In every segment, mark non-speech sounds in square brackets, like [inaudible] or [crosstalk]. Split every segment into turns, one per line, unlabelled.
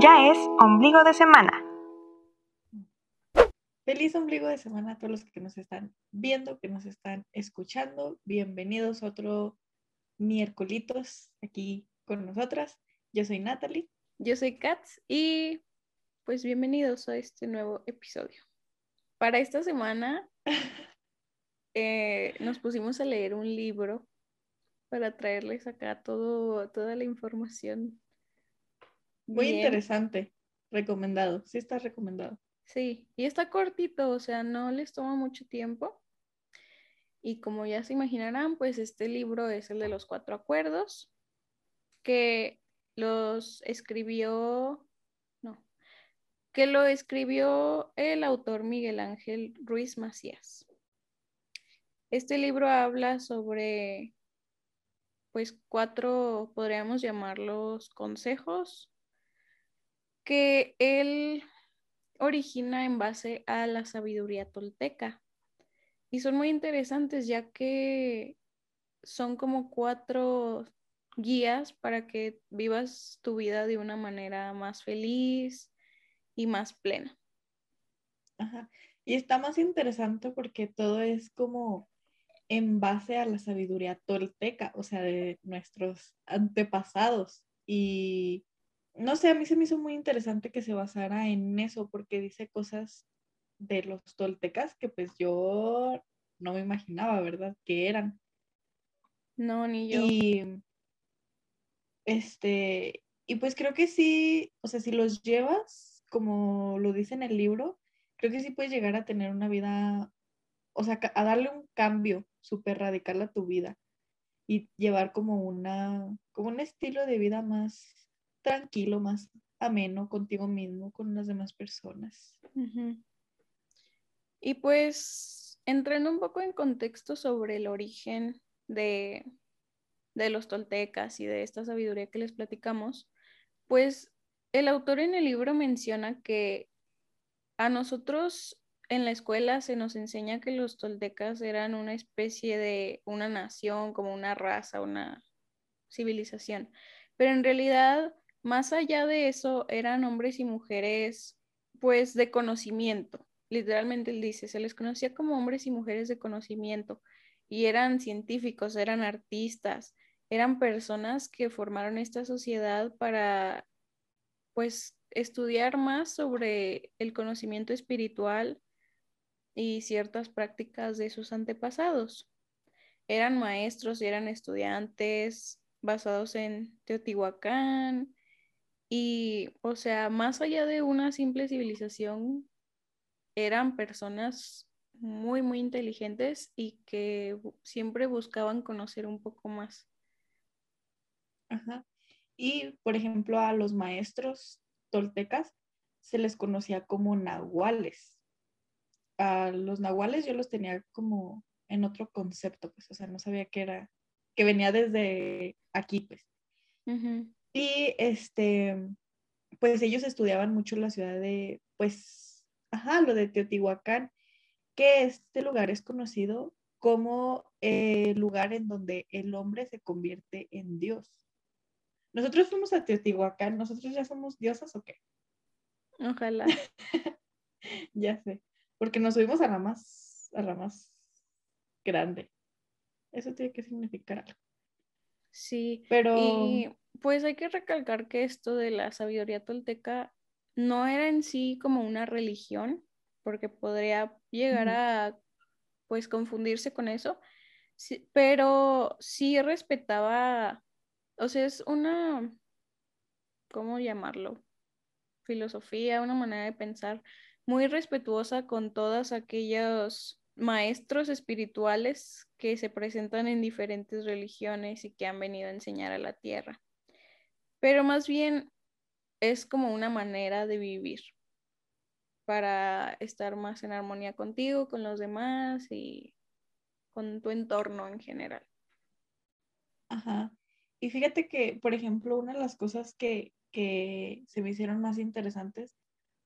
Ya es ombligo de semana.
Feliz ombligo de semana a todos los que nos están viendo, que nos están escuchando. Bienvenidos a otro miércolitos aquí con nosotras. Yo soy Natalie.
Yo soy Katz y pues bienvenidos a este nuevo episodio. Para esta semana [laughs] eh, nos pusimos a leer un libro para traerles acá todo, toda la información.
Muy
Bien.
interesante. Recomendado. Sí está recomendado.
Sí, y está cortito, o sea, no les toma mucho tiempo. Y como ya se imaginarán, pues este libro es el de los cuatro acuerdos, que los escribió, no, que lo escribió el autor Miguel Ángel Ruiz Macías. Este libro habla sobre, pues, cuatro, podríamos llamarlos consejos, que él origina en base a la sabiduría tolteca. Y son muy interesantes ya que son como cuatro guías para que vivas tu vida de una manera más feliz y más plena.
Ajá. Y está más interesante porque todo es como en base a la sabiduría tolteca, o sea, de nuestros antepasados. Y no sé, a mí se me hizo muy interesante que se basara en eso porque dice cosas de los toltecas que pues yo no me imaginaba, ¿verdad? Que eran.
No, ni yo.
Y este, y pues creo que sí, o sea, si los llevas, como lo dice en el libro, creo que sí puedes llegar a tener una vida, o sea, a darle un cambio súper radical a tu vida y llevar como una, como un estilo de vida más tranquilo, más ameno contigo mismo, con las demás personas.
Y pues, entrando un poco en contexto sobre el origen de, de los toltecas y de esta sabiduría que les platicamos, pues el autor en el libro menciona que a nosotros en la escuela se nos enseña que los toltecas eran una especie de una nación, como una raza, una civilización, pero en realidad, más allá de eso, eran hombres y mujeres, pues, de conocimiento. Literalmente él dice, se les conocía como hombres y mujeres de conocimiento y eran científicos, eran artistas, eran personas que formaron esta sociedad para, pues, estudiar más sobre el conocimiento espiritual y ciertas prácticas de sus antepasados. Eran maestros y eran estudiantes basados en Teotihuacán y, o sea, más allá de una simple civilización, eran personas muy, muy inteligentes y que siempre buscaban conocer un poco más.
Ajá. Y, por ejemplo, a los maestros toltecas se les conocía como nahuales. A los nahuales yo los tenía como en otro concepto, pues, o sea, no sabía que era, que venía desde aquí, pues. Y este, pues ellos estudiaban mucho la ciudad de, pues, ajá, lo de Teotihuacán, que este lugar es conocido como el lugar en donde el hombre se convierte en Dios. Nosotros fuimos a Teotihuacán, ¿nosotros ya somos diosas o qué?
Ojalá. [laughs]
Ya sé, porque nos subimos a la más, a la más grande. Eso tiene que significar algo.
Sí.
Pero,
Y pues hay que recalcar que esto de la sabiduría tolteca no era en sí como una religión, porque podría llegar a pues confundirse con eso, sí, pero sí respetaba, o sea, es una, ¿cómo llamarlo? Filosofía, una manera de pensar muy respetuosa con todos aquellos maestros espirituales que se presentan en diferentes religiones y que han venido a enseñar a la tierra. Pero más bien es como una manera de vivir para estar más en armonía contigo, con los demás y con tu entorno en general.
Ajá. Y fíjate que, por ejemplo, una de las cosas que, que se me hicieron más interesantes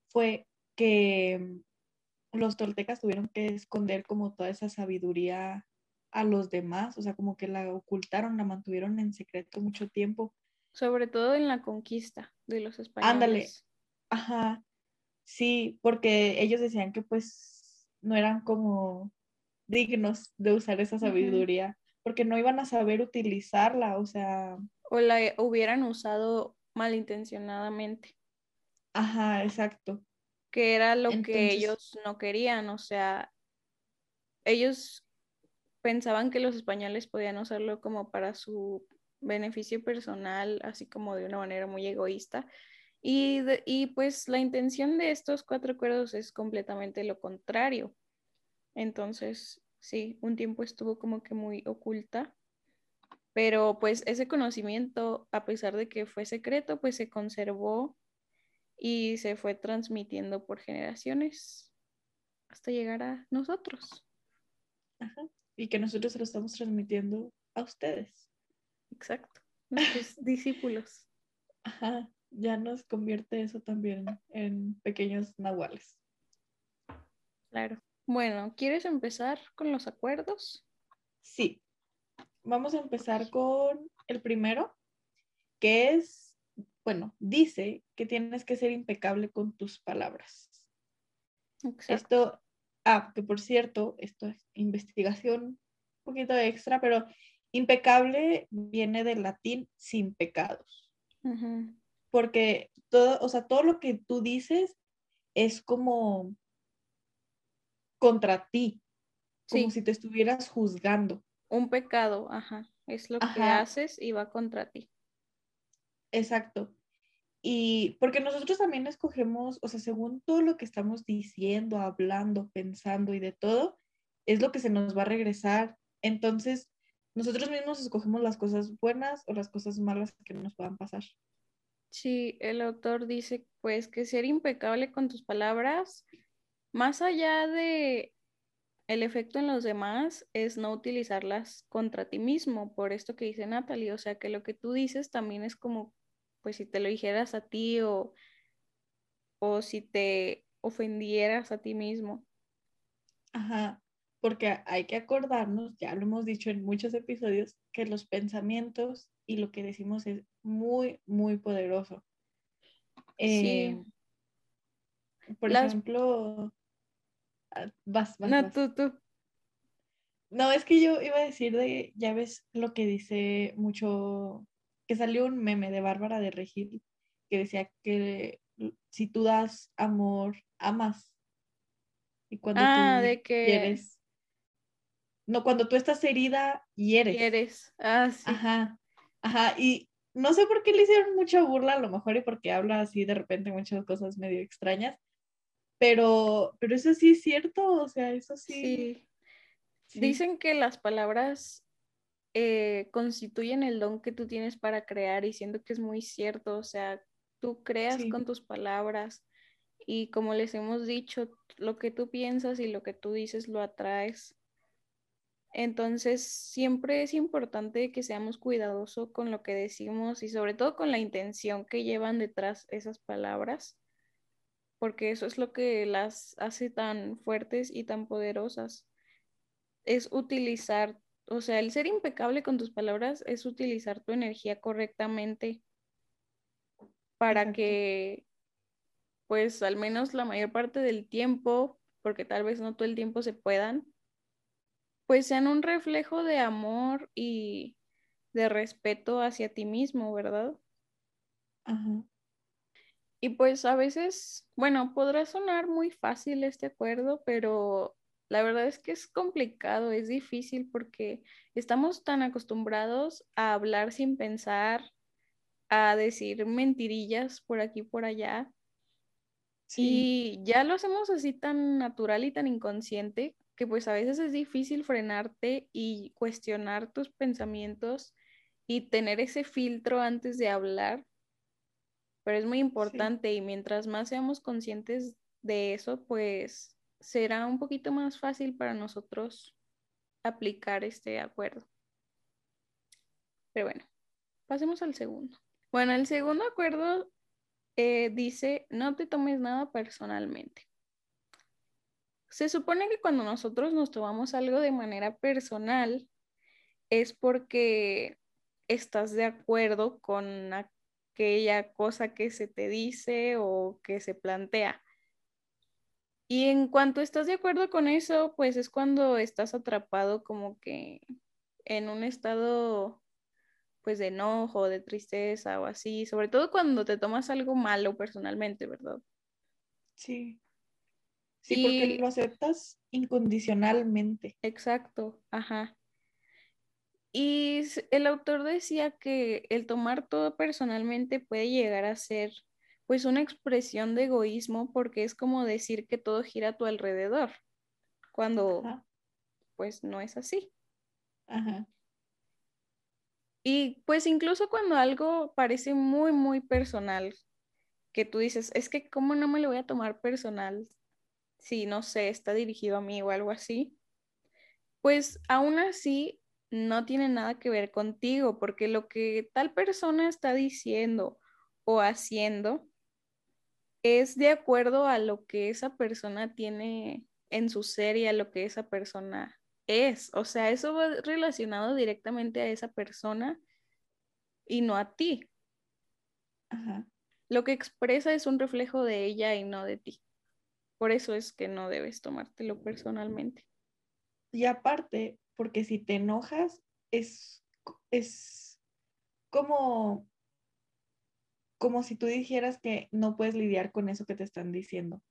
fue que mm, los toltecas tuvieron que esconder como toda esa sabiduría a los demás, o sea, como que la ocultaron, la mantuvieron en secreto mucho tiempo,
Sobre todo en la conquista de los españoles.
Ándale. Ajá. Sí, porque ellos decían que pues no eran como dignos de usar esa sabiduría, porque no iban a saber utilizarla, o sea.
O la hubieran usado malintencionadamente.
Ajá, exacto.
Que era lo que ellos no querían, o sea, ellos pensaban que los españoles podían usarlo como para su beneficio personal, así como de una manera muy egoísta. Y, y pues la intención de estos cuatro acuerdos es completamente lo contrario. Entonces, sí, un tiempo estuvo como que muy oculta, pero pues ese conocimiento, a pesar de que fue secreto, pues se conservó y se fue transmitiendo por generaciones hasta llegar a nosotros.
Ajá. Y que nosotros lo estamos transmitiendo a ustedes.
Exacto, nuestros [laughs] discípulos.
Ajá, ya nos convierte eso también en pequeños nahuales.
Claro. Bueno, ¿quieres empezar con los acuerdos?
Sí. Vamos a empezar con el primero, que es, bueno, dice que tienes que ser impecable con tus palabras. Exacto. Esto, ah, que por cierto, esto es investigación un poquito extra, pero impecable viene del latín sin pecados. Porque todo, o sea, todo lo que tú dices es como contra ti, como si te estuvieras juzgando.
Un pecado, ajá, es lo que haces y va contra ti.
Exacto. Y porque nosotros también escogemos, o sea, según todo lo que estamos diciendo, hablando, pensando y de todo, es lo que se nos va a regresar. Entonces, nosotros mismos escogemos las cosas buenas o las cosas malas que nos puedan pasar.
Sí, el autor dice pues que ser impecable con tus palabras más allá de el efecto en los demás es no utilizarlas contra ti mismo, por esto que dice Natalie, o sea que lo que tú dices también es como, pues si te lo dijeras a ti o, o si te ofendieras a ti mismo.
Ajá, porque hay que acordarnos, ya lo hemos dicho en muchos episodios, que los pensamientos y lo que decimos es muy, muy poderoso. sí. Eh, por ejemplo, Ah, vas, vas.
No, tú, tú.
No, es que yo iba a decir de, ya ves lo que dice mucho, que salió un meme de Bárbara de Regil que decía que si tú das amor, amas. Y cuando
ah, de que...
quieres. No, cuando tú estás herida, hieres.
Hieres. Ah, sí.
Ajá. Ajá. Y no sé por qué le hicieron mucha burla, a lo mejor, y porque habla así de repente muchas cosas medio extrañas. Pero, pero eso sí es cierto, o sea, eso sí.
Dicen que las palabras eh, constituyen el don que tú tienes para crear y siento que es muy cierto, o sea, tú creas con tus palabras y como les hemos dicho, lo que tú piensas y lo que tú dices lo atraes. Entonces, siempre es importante que seamos cuidadosos con lo que decimos y sobre todo con la intención que llevan detrás esas palabras porque eso es lo que las hace tan fuertes y tan poderosas. Es utilizar, o sea, el ser impecable con tus palabras es utilizar tu energía correctamente para que, pues, al menos la mayor parte del tiempo, porque tal vez no todo el tiempo se puedan, pues sean un reflejo de amor y de respeto hacia ti mismo, ¿verdad? Ajá. Y pues a veces, bueno, podrá sonar muy fácil este acuerdo, pero la verdad es que es complicado, es difícil porque estamos tan acostumbrados a hablar sin pensar, a decir mentirillas por aquí y por allá. Y ya lo hacemos así tan natural y tan inconsciente que pues a veces es difícil frenarte y cuestionar tus pensamientos y tener ese filtro antes de hablar pero es muy importante y mientras más seamos conscientes de eso, pues será un poquito más fácil para nosotros aplicar este acuerdo. Pero bueno, pasemos al segundo. Bueno, el segundo acuerdo eh, dice, no te tomes nada personalmente. Se supone que cuando nosotros nos tomamos algo de manera personal es porque estás de acuerdo con aquella cosa que se te dice o que se plantea. Y en cuanto estás de acuerdo con eso, pues es cuando estás atrapado como que en un estado pues de enojo, de tristeza o así, sobre todo cuando te tomas algo malo personalmente, ¿verdad?
Sí. Sí, porque lo aceptas incondicionalmente.
Exacto, ajá. Y el autor decía que el tomar todo personalmente puede llegar a ser pues una expresión de egoísmo porque es como decir que todo gira a tu alrededor, cuando pues no es así. Ajá. Y pues incluso cuando algo parece muy, muy personal, que tú dices, es que ¿cómo no me lo voy a tomar personal si, no sé, está dirigido a mí o algo así? Pues aún así no tiene nada que ver contigo, porque lo que tal persona está diciendo o haciendo es de acuerdo a lo que esa persona tiene en su ser y a lo que esa persona es. O sea, eso va relacionado directamente a esa persona y no a ti. Lo que expresa es un reflejo de ella y no de ti. Por eso es que no debes tomártelo personalmente.
Y aparte, porque si te enojas, es, es como, como si tú dijeras que no puedes lidiar con eso que te están diciendo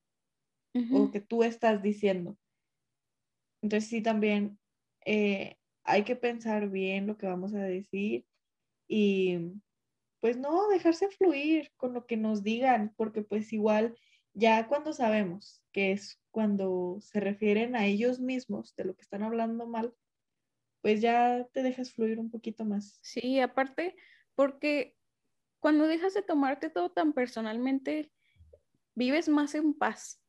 o que tú estás diciendo. Entonces sí, también eh, hay que pensar bien lo que vamos a decir y pues no, dejarse fluir con lo que nos digan, porque pues igual ya cuando sabemos que es cuando se refieren a ellos mismos de lo que están hablando mal, pues ya te dejas fluir un poquito más.
Sí, aparte, porque cuando dejas de tomarte todo tan personalmente, vives más en paz,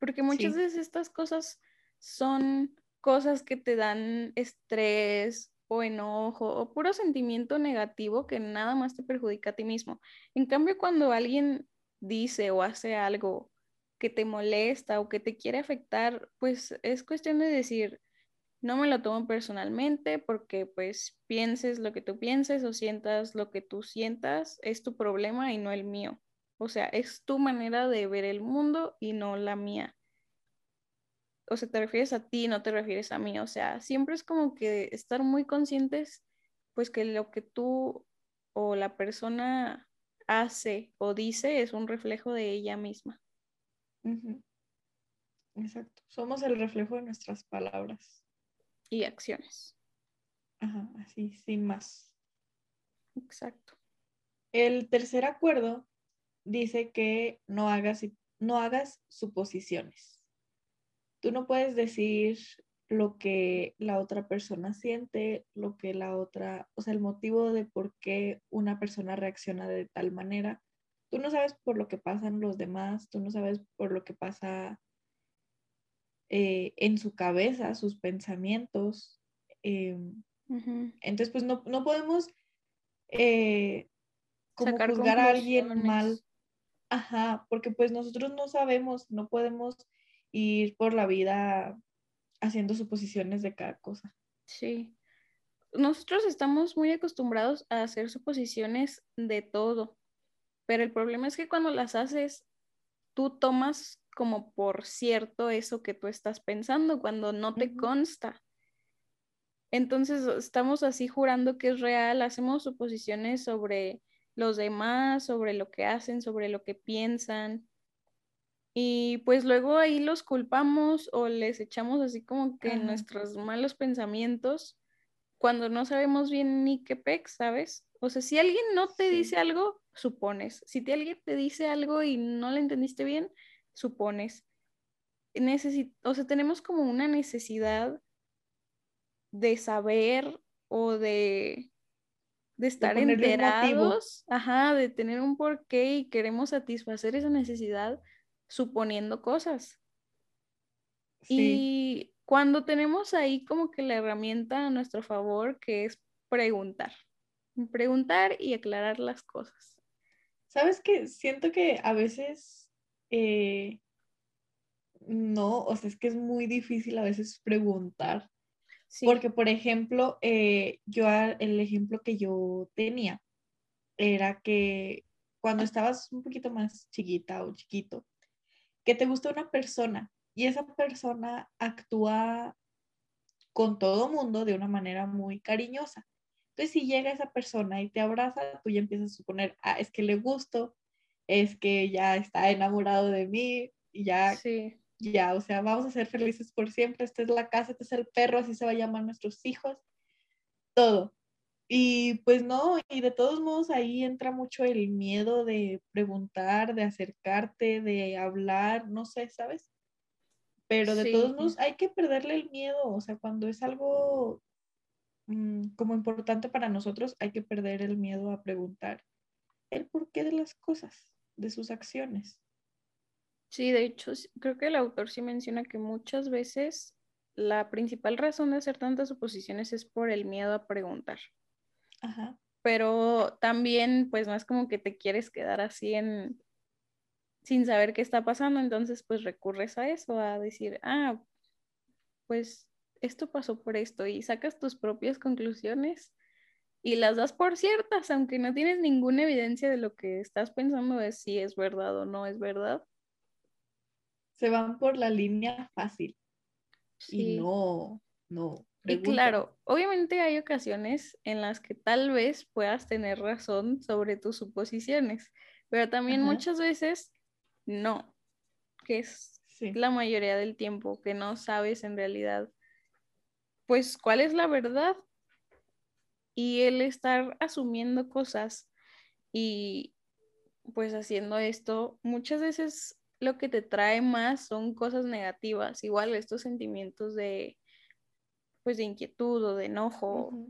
porque muchas veces estas cosas son cosas que te dan estrés o enojo o puro sentimiento negativo que nada más te perjudica a ti mismo. En cambio, cuando alguien dice o hace algo que te molesta o que te quiere afectar, pues es cuestión de decir, no me lo tomo personalmente porque pues pienses lo que tú pienses o sientas lo que tú sientas, es tu problema y no el mío. O sea, es tu manera de ver el mundo y no la mía. O sea, te refieres a ti, no te refieres a mí. O sea, siempre es como que estar muy conscientes, pues que lo que tú o la persona hace o dice es un reflejo de ella misma.
Exacto. Somos el reflejo de nuestras palabras.
Y acciones.
Ajá, así, sin más.
Exacto.
El tercer acuerdo dice que no hagas, no hagas suposiciones. Tú no puedes decir lo que la otra persona siente, lo que la otra, o sea, el motivo de por qué una persona reacciona de tal manera Tú no sabes por lo que pasan los demás, tú no sabes por lo que pasa eh, en su cabeza, sus pensamientos. Em, entonces, pues no, podemos eh, como juzgar a alguien mal. Ajá, porque pues nosotros no sabemos, no podemos ir por la vida haciendo suposiciones de cada cosa.
Sí. Nosotros estamos muy acostumbrados a hacer suposiciones de todo. Pero el problema es que cuando las haces, tú tomas como por cierto eso que tú estás pensando cuando no te consta. Entonces estamos así jurando que es real, hacemos suposiciones sobre los demás, sobre lo que hacen, sobre lo que piensan. Y pues luego ahí los culpamos o les echamos así como que nuestros malos pensamientos cuando no sabemos bien ni qué pex, ¿sabes? O sea, si alguien no te dice algo, supones. Si te, alguien te dice algo y no lo entendiste bien, supones. o sea, tenemos como una necesidad de saber o de, de estar enterados, ajá, de tener un porqué y queremos satisfacer esa necesidad suponiendo cosas. Y cuando tenemos ahí como que la herramienta a nuestro favor, que es preguntar, preguntar y aclarar las cosas.
¿Sabes qué? Siento que a veces eh, no, o sea, es que es muy difícil a veces preguntar. Porque, por ejemplo, eh, yo el ejemplo que yo tenía era que cuando estabas un poquito más chiquita o chiquito, que te gusta una persona y esa persona actúa con todo mundo de una manera muy cariñosa. Entonces, si llega esa persona y te abraza, tú ya empiezas a suponer, ah, es que le gusto, es que ya está enamorado de mí, y ya,
Sí,
ya, o sea, vamos a ser felices por siempre, esta es la casa, este es el perro, así se va a llamar nuestros hijos, todo. Y pues no, y de todos modos ahí entra mucho el miedo de preguntar, de acercarte, de hablar, no sé, ¿sabes? Pero de todos modos hay que perderle el miedo, o sea, cuando es algo como importante para nosotros, hay que perder el miedo a preguntar el porqué de las cosas, de sus acciones.
sí, de hecho, creo que el autor sí menciona que muchas veces la principal razón de hacer tantas suposiciones es por el miedo a preguntar.
Ajá.
Pero también, pues no es como que te quieres quedar así en sin saber qué está pasando, entonces pues recurres a eso, a decir, ah, pues esto pasó por esto y sacas tus propias conclusiones y las das por ciertas, aunque no tienes ninguna evidencia de lo que estás pensando de si es verdad o no es verdad.
Se van por la línea fácil y no, no.
Y claro, obviamente hay ocasiones en las que tal vez puedas tener razón sobre tus suposiciones, pero también
Ajá.
muchas veces no, que es
Sí.
la mayoría del tiempo que no sabes en realidad, pues, cuál es la verdad. Y el estar asumiendo cosas y pues haciendo esto, muchas veces lo que te trae más son cosas negativas, igual estos sentimientos de pues de inquietud o de enojo,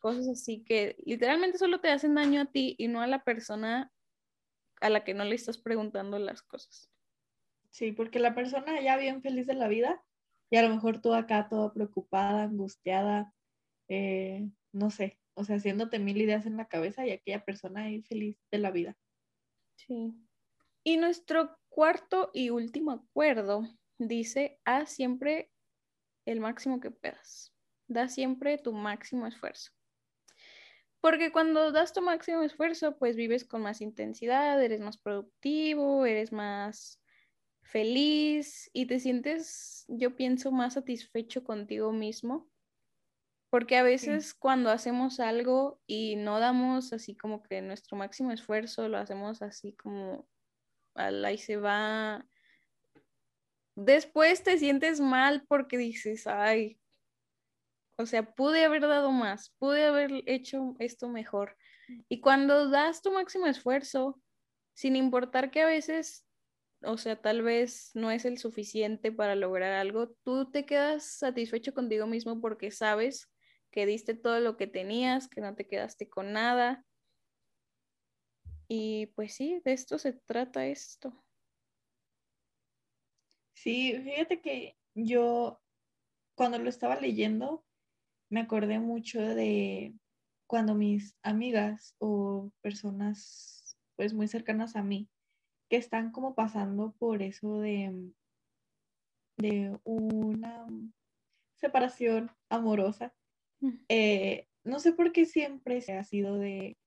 cosas así que literalmente solo te hacen daño a ti y no a la persona a la que no le estás preguntando las cosas.
Sí, porque la persona ya bien feliz de la vida y a lo mejor tú acá toda preocupada, angustiada, eh, no sé, o sea, haciéndote mil ideas en la cabeza y aquella persona ahí feliz de la vida.
Sí. Y nuestro cuarto y último acuerdo dice, haz siempre el máximo que puedas. Da siempre tu máximo esfuerzo. Porque cuando das tu máximo esfuerzo, pues vives con más intensidad, eres más productivo, eres más feliz y te sientes, yo pienso, más satisfecho contigo mismo. Porque a veces cuando hacemos algo y no damos así como que nuestro máximo esfuerzo, lo hacemos así como al ahí se va. Después te sientes mal porque dices, ay, o sea, pude haber dado más, pude haber hecho esto mejor. Y cuando das tu máximo esfuerzo, sin importar que a veces, o sea, tal vez no es el suficiente para lograr algo, tú te quedas satisfecho contigo mismo porque sabes que diste todo lo que tenías, que no te quedaste con nada. Y pues sí, de esto se trata esto.
Sí, fíjate que yo cuando lo estaba leyendo me acordé mucho de cuando mis amigas o personas pues muy cercanas a mí que están como pasando por eso de, de una separación amorosa.
Mm.
Eh, no sé por qué siempre se ha sido de,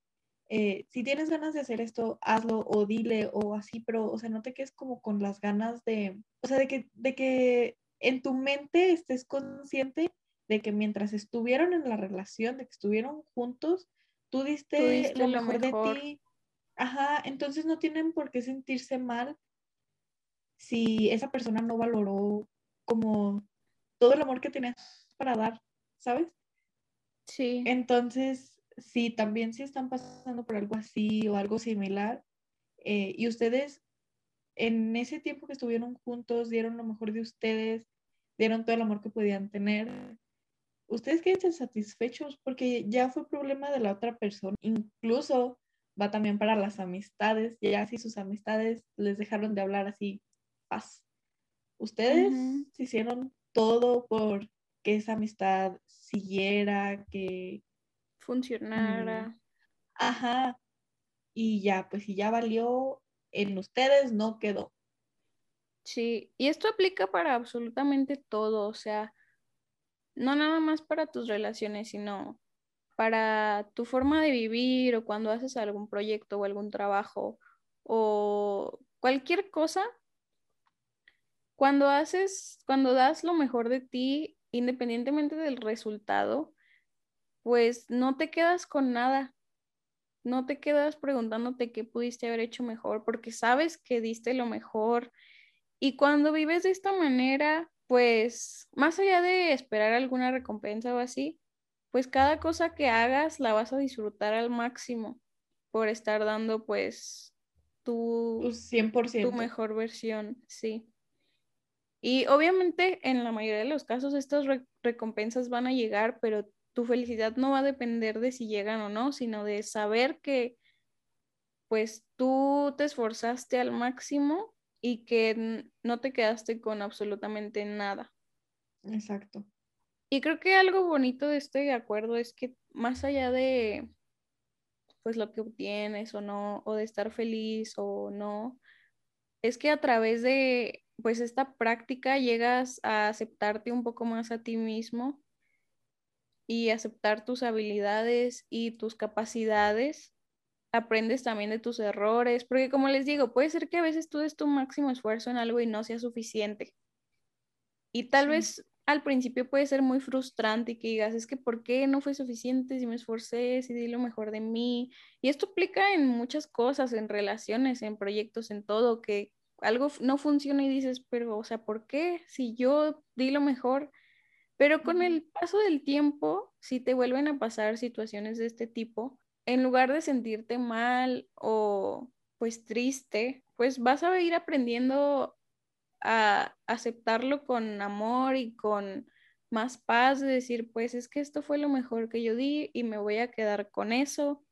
eh, si tienes ganas de hacer esto, hazlo o dile o así, pero, o sea, no te quedes como con las ganas de, o sea, de que, de que en tu mente estés consciente de que mientras estuvieron en la relación, de que estuvieron juntos, tú diste,
diste
lo
lo
mejor,
mejor.
de ti. Ajá, entonces no tienen por qué sentirse mal si esa persona no valoró como todo el amor que tenías para dar, ¿sabes?
Sí,
Entonces, sí, también si están pasando por algo así o algo similar, eh, y ustedes en ese tiempo que estuvieron juntos dieron lo mejor de ustedes, dieron todo el amor que podían tener, ustedes quédense satisfechos porque ya fue problema de la otra persona. Incluso va también para las amistades, ya si sus amistades les dejaron de hablar así, paz. Ustedes hicieron todo por que esa amistad siguiera, que
funcionara.
Ajá. Y ya, pues si ya valió, en ustedes no quedó.
Sí, y esto aplica para absolutamente todo, o sea, no nada más para tus relaciones, sino para tu forma de vivir o cuando haces algún proyecto o algún trabajo o cualquier cosa, cuando haces, cuando das lo mejor de ti, independientemente del resultado, pues no te quedas con nada. No te quedas preguntándote qué pudiste haber hecho mejor, porque sabes que diste lo mejor. Y cuando vives de esta manera, pues más allá de esperar alguna recompensa o así, pues cada cosa que hagas la vas a disfrutar al máximo por estar dando pues tu,
100%.
tu mejor versión, sí. Y obviamente en la mayoría de los casos estas recompensas van a llegar, pero tu felicidad no va a depender de si llegan o no, sino de saber que pues tú te esforzaste al máximo y que no te quedaste con absolutamente nada.
Exacto.
Y creo que algo bonito de este acuerdo es que más allá de pues lo que obtienes o no, o de estar feliz o no, es que a través de pues esta práctica llegas a aceptarte un poco más a ti mismo y aceptar tus habilidades y tus capacidades. Aprendes también de tus errores, porque como les digo, puede ser que a veces tú des tu máximo esfuerzo en algo y no sea suficiente. Y tal vez al principio puede ser muy frustrante y que digas, es que ¿por qué no fue suficiente si me esforcé, si di lo mejor de mí? Y esto aplica en muchas cosas, en relaciones, en proyectos, en todo, que algo no funciona y dices, pero, o sea, ¿por qué? Si yo di lo mejor. Pero con el paso del tiempo, si te vuelven a pasar situaciones de este tipo, en lugar de sentirte mal o pues triste, pues vas a ir aprendiendo a aceptarlo con amor y con más paz, de decir, pues es que esto fue lo mejor que yo di y me voy a quedar con eso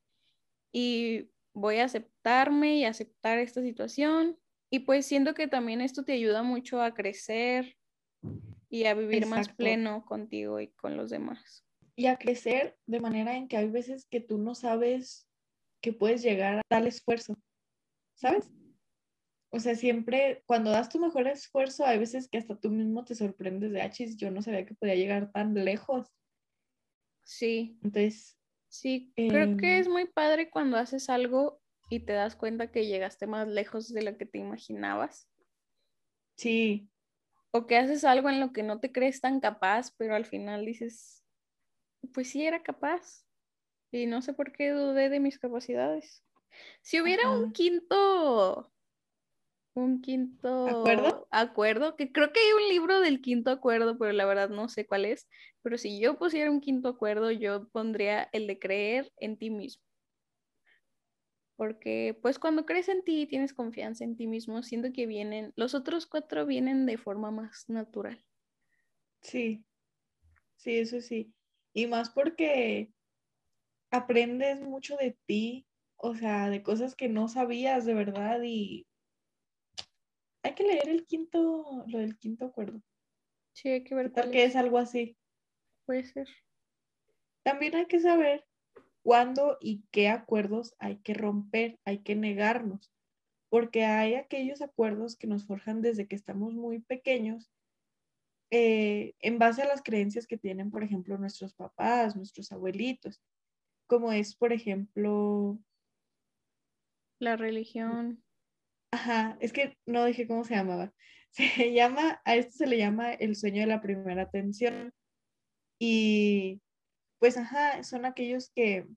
y voy a aceptarme y aceptar esta situación. Y pues siento que también esto te ayuda mucho a crecer y a vivir más pleno contigo y con los demás.
Y a crecer de manera en que hay veces que tú no sabes que puedes llegar a tal esfuerzo, ¿sabes? O sea, siempre cuando das tu mejor esfuerzo, hay veces que hasta tú mismo te sorprendes de, achis, ah, yo no sabía que podía llegar tan lejos.
Sí.
Entonces.
Sí, creo que em, es muy padre cuando haces algo y te das cuenta que llegaste más lejos de lo que te imaginabas.
Sí.
O que haces algo en lo que no te crees tan capaz, pero al final dices, pues sí era capaz. Y no sé por qué dudé de mis capacidades. Si hubiera un quinto un quinto
acuerdo.
acuerdo, que creo que hay un libro del quinto acuerdo, pero la verdad no sé cuál es. Pero si yo pusiera un quinto acuerdo, yo pondría el de creer en ti mismo. Porque pues cuando crees en ti y tienes confianza en ti mismo, siento que vienen, los otros cuatro vienen de forma más natural.
Sí, sí, eso sí. Y más porque aprendes mucho de ti, o sea, de cosas que no sabías de verdad y hay que leer el quinto, lo del quinto acuerdo.
Sí, hay que ver.
Tal que es algo así.
Puede ser.
También hay que saber cuándo y qué acuerdos hay que romper, hay que negarnos, porque hay aquellos acuerdos que nos forjan desde que estamos muy pequeños, eh, en base a las creencias que tienen, por ejemplo, nuestros papás, nuestros abuelitos, como es, por ejemplo,
la religión.
Ajá, es que no dije cómo se llamaba. [laughs] Se llama, a esto se le llama el sueño de la primera atención. Y pues, ajá, son aquellos que,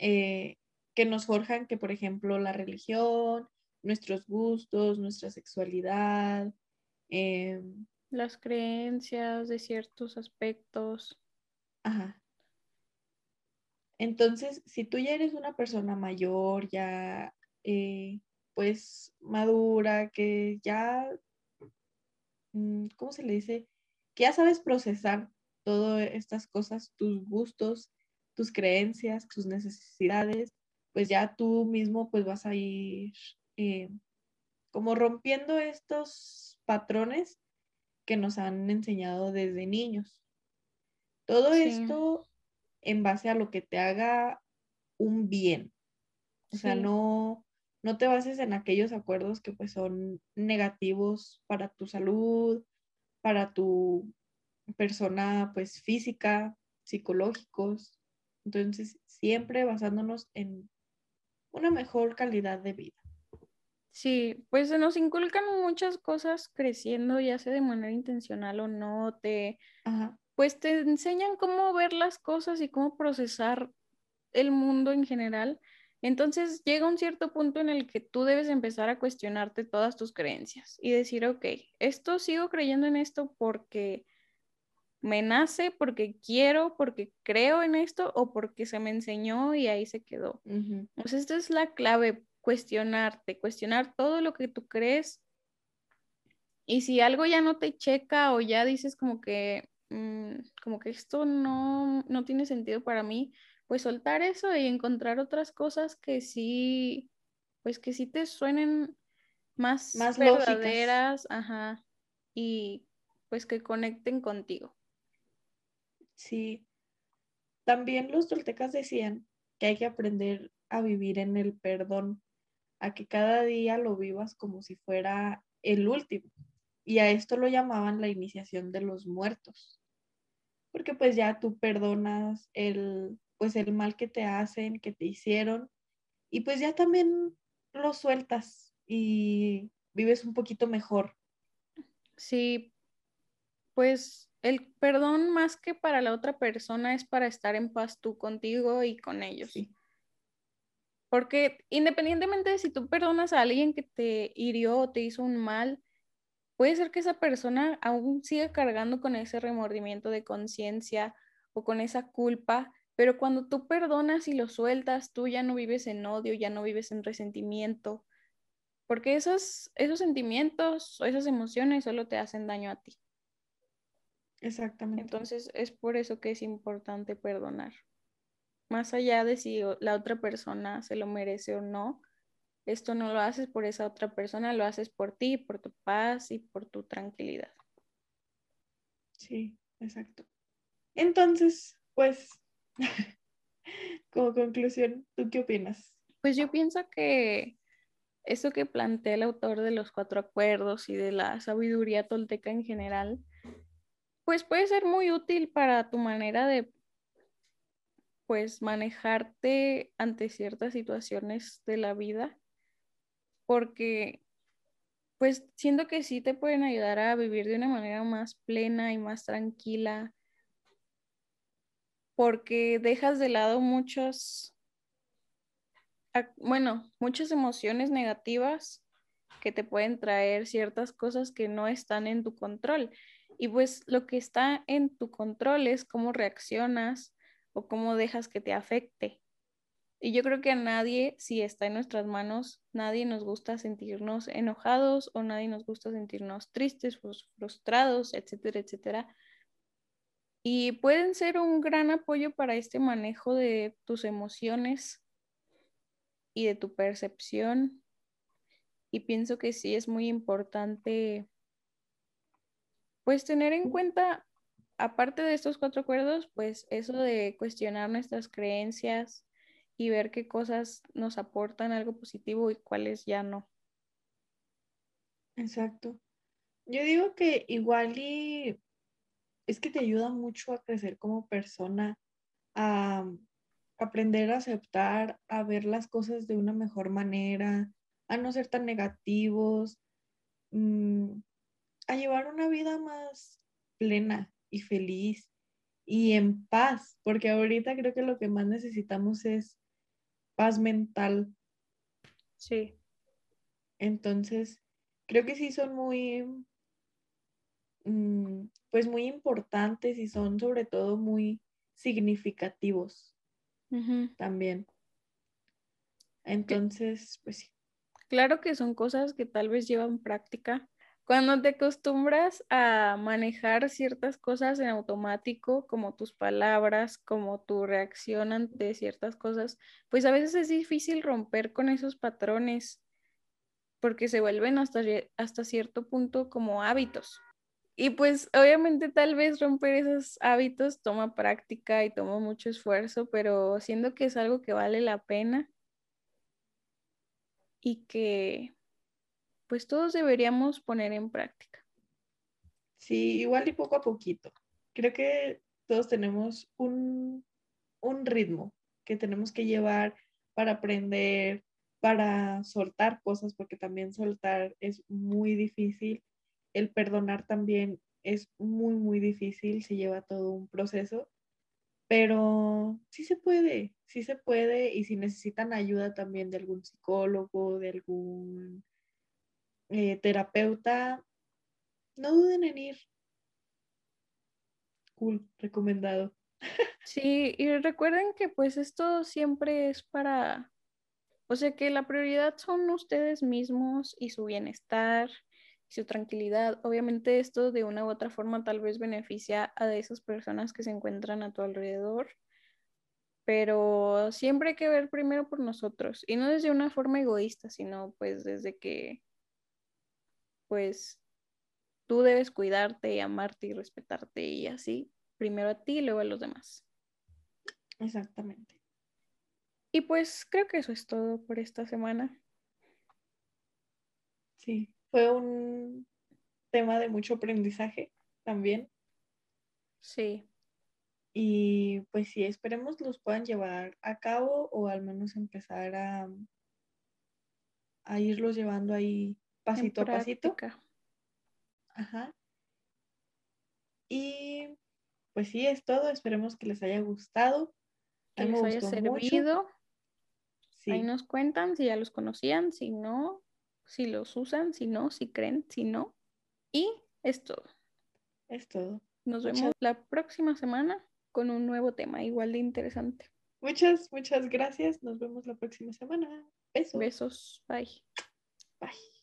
eh, que nos forjan que, por ejemplo, la religión, nuestros gustos, nuestra sexualidad. Em,
Las creencias de ciertos aspectos.
Ajá. Entonces, si tú ya eres una persona mayor, ya eh, pues madura, que ya, mm, ¿cómo se le dice? Que ya sabes procesar todas estas cosas, tus gustos, tus creencias, tus necesidades, pues ya tú mismo pues vas a ir eh, como rompiendo estos patrones que nos han enseñado desde niños. Todo esto en base a lo que te haga un bien. O sea, no, no te bases en aquellos acuerdos que pues son negativos para tu salud, para tu persona pues física, psicológicos. Entonces, siempre basándonos en una mejor calidad de vida.
Sí, pues se nos inculcan muchas cosas creciendo, ya sea de manera intencional o no, te, pues te enseñan cómo ver las cosas y cómo procesar el mundo en general. Entonces llega un cierto punto en el que tú debes empezar a cuestionarte todas tus creencias y decir, ok, esto sigo creyendo en esto porque me nace, porque quiero, porque creo en esto o porque se me enseñó y ahí se quedó. Entonces esta es la clave, cuestionarte, cuestionar todo lo que tú crees. Y si algo ya no te checa o ya dices como que, mm, como que esto no, no tiene sentido para mí, pues soltar eso y encontrar otras cosas que sí, pues que sí te suenen más,
más
verdaderas, ajá, y pues que conecten contigo.
Sí. También los toltecas decían que hay que aprender a vivir en el perdón, a que cada día lo vivas como si fuera el último. Y a esto lo llamaban la iniciación de los muertos. Porque pues ya tú perdonas el pues el mal que te hacen, que te hicieron y pues ya también lo sueltas y vives un poquito mejor.
Sí. Pues el perdón más que para la otra persona es para estar en paz tú contigo y con ellos. Sí. Porque independientemente de si tú perdonas a alguien que te hirió o te hizo un mal, puede ser que esa persona aún siga cargando con ese remordimiento de conciencia o con esa culpa, pero cuando tú perdonas y lo sueltas, tú ya no vives en odio, ya no vives en resentimiento, porque esos, esos sentimientos o esas emociones solo te hacen daño a ti.
Exactamente.
Entonces es por eso que es importante perdonar más allá de si la otra persona se lo merece o no, esto no lo haces por esa otra persona, lo haces por ti, por tu paz y por tu tranquilidad.
Sí, exacto. Entonces, pues, [laughs] como conclusión, ¿tú qué opinas?
Pues yo pienso que eso que plantea el autor de los cuatro acuerdos y de la sabiduría tolteca en general, pues puede ser muy útil para tu manera de pues manejarte ante ciertas situaciones de la vida, porque pues siento que sí te pueden ayudar a vivir de una manera más plena y más tranquila, porque dejas de lado muchos, bueno, muchas emociones negativas que te pueden traer ciertas cosas que no están en tu control. Y pues lo que está en tu control es cómo reaccionas, o cómo dejas que te afecte. Y yo creo que a nadie, si está en nuestras manos, nadie nos gusta sentirnos enojados o nadie nos gusta sentirnos tristes, frustrados, etcétera, etcétera. Y pueden ser un gran apoyo para este manejo de tus emociones y de tu percepción. Y pienso que sí es muy importante, pues, tener en cuenta aparte de estos cuatro acuerdos, pues eso de cuestionar nuestras creencias y ver qué cosas nos aportan algo positivo y cuáles ya no.
Exacto. Yo digo que igual y es que te ayuda mucho a crecer como persona, a aprender a aceptar, a ver las cosas de una mejor manera, a no ser tan negativos, mm, a llevar una vida más plena, y feliz y en paz, porque ahorita creo que lo que más necesitamos es paz mental.
Sí.
Entonces, creo que sí son muy, pues muy importantes y son sobre todo muy significativos también. Entonces, pues sí.
Claro que son cosas que tal vez llevan práctica, cuando te acostumbras a manejar ciertas cosas en automático, como tus palabras, como tu reacción ante ciertas cosas, pues a veces es difícil romper con esos patrones porque se vuelven hasta, hasta cierto punto como hábitos. Y pues obviamente tal vez romper esos hábitos toma práctica y toma mucho esfuerzo, pero siendo que es algo que vale la pena y que pues todos deberíamos poner en práctica.
Sí, igual y poco a poquito. Creo que todos tenemos un un ritmo que tenemos que llevar para aprender, para soltar cosas, porque también soltar es muy difícil. El perdonar también es muy, muy difícil, se lleva todo un proceso, pero sí se puede, sí se puede y si necesitan ayuda también de algún psicólogo, de algún eh, terapeuta, no duden en ir. Cool, recomendado. [laughs]
Sí, y recuerden que pues esto siempre es para, o sea que la prioridad son ustedes mismos y su bienestar su tranquilidad. Obviamente esto de una u otra forma tal vez beneficia a de esas personas que se encuentran a tu alrededor, pero siempre hay que ver primero por nosotros y no desde una forma egoísta, sino pues desde que pues tú debes cuidarte y amarte y respetarte y así, primero a ti y luego a los demás.
Exactamente.
Y pues creo que eso es todo por esta semana.
Sí, fue un tema de mucho aprendizaje también.
Sí.
Y pues sí, esperemos los puedan llevar a cabo o al menos empezar a, a irlos llevando ahí pasito a pasito. Ajá. Y pues sí, es todo. Esperemos que les haya gustado.
Que les haya servido. Ahí nos cuentan si ya los conocían, si no, si los usan, si no, si creen, si no. Y es todo.
Es todo.
Nos vemos la próxima semana con un nuevo tema igual de interesante.
Muchas, muchas gracias. Nos vemos la próxima semana. Besos.
Besos. Bye.
Bye.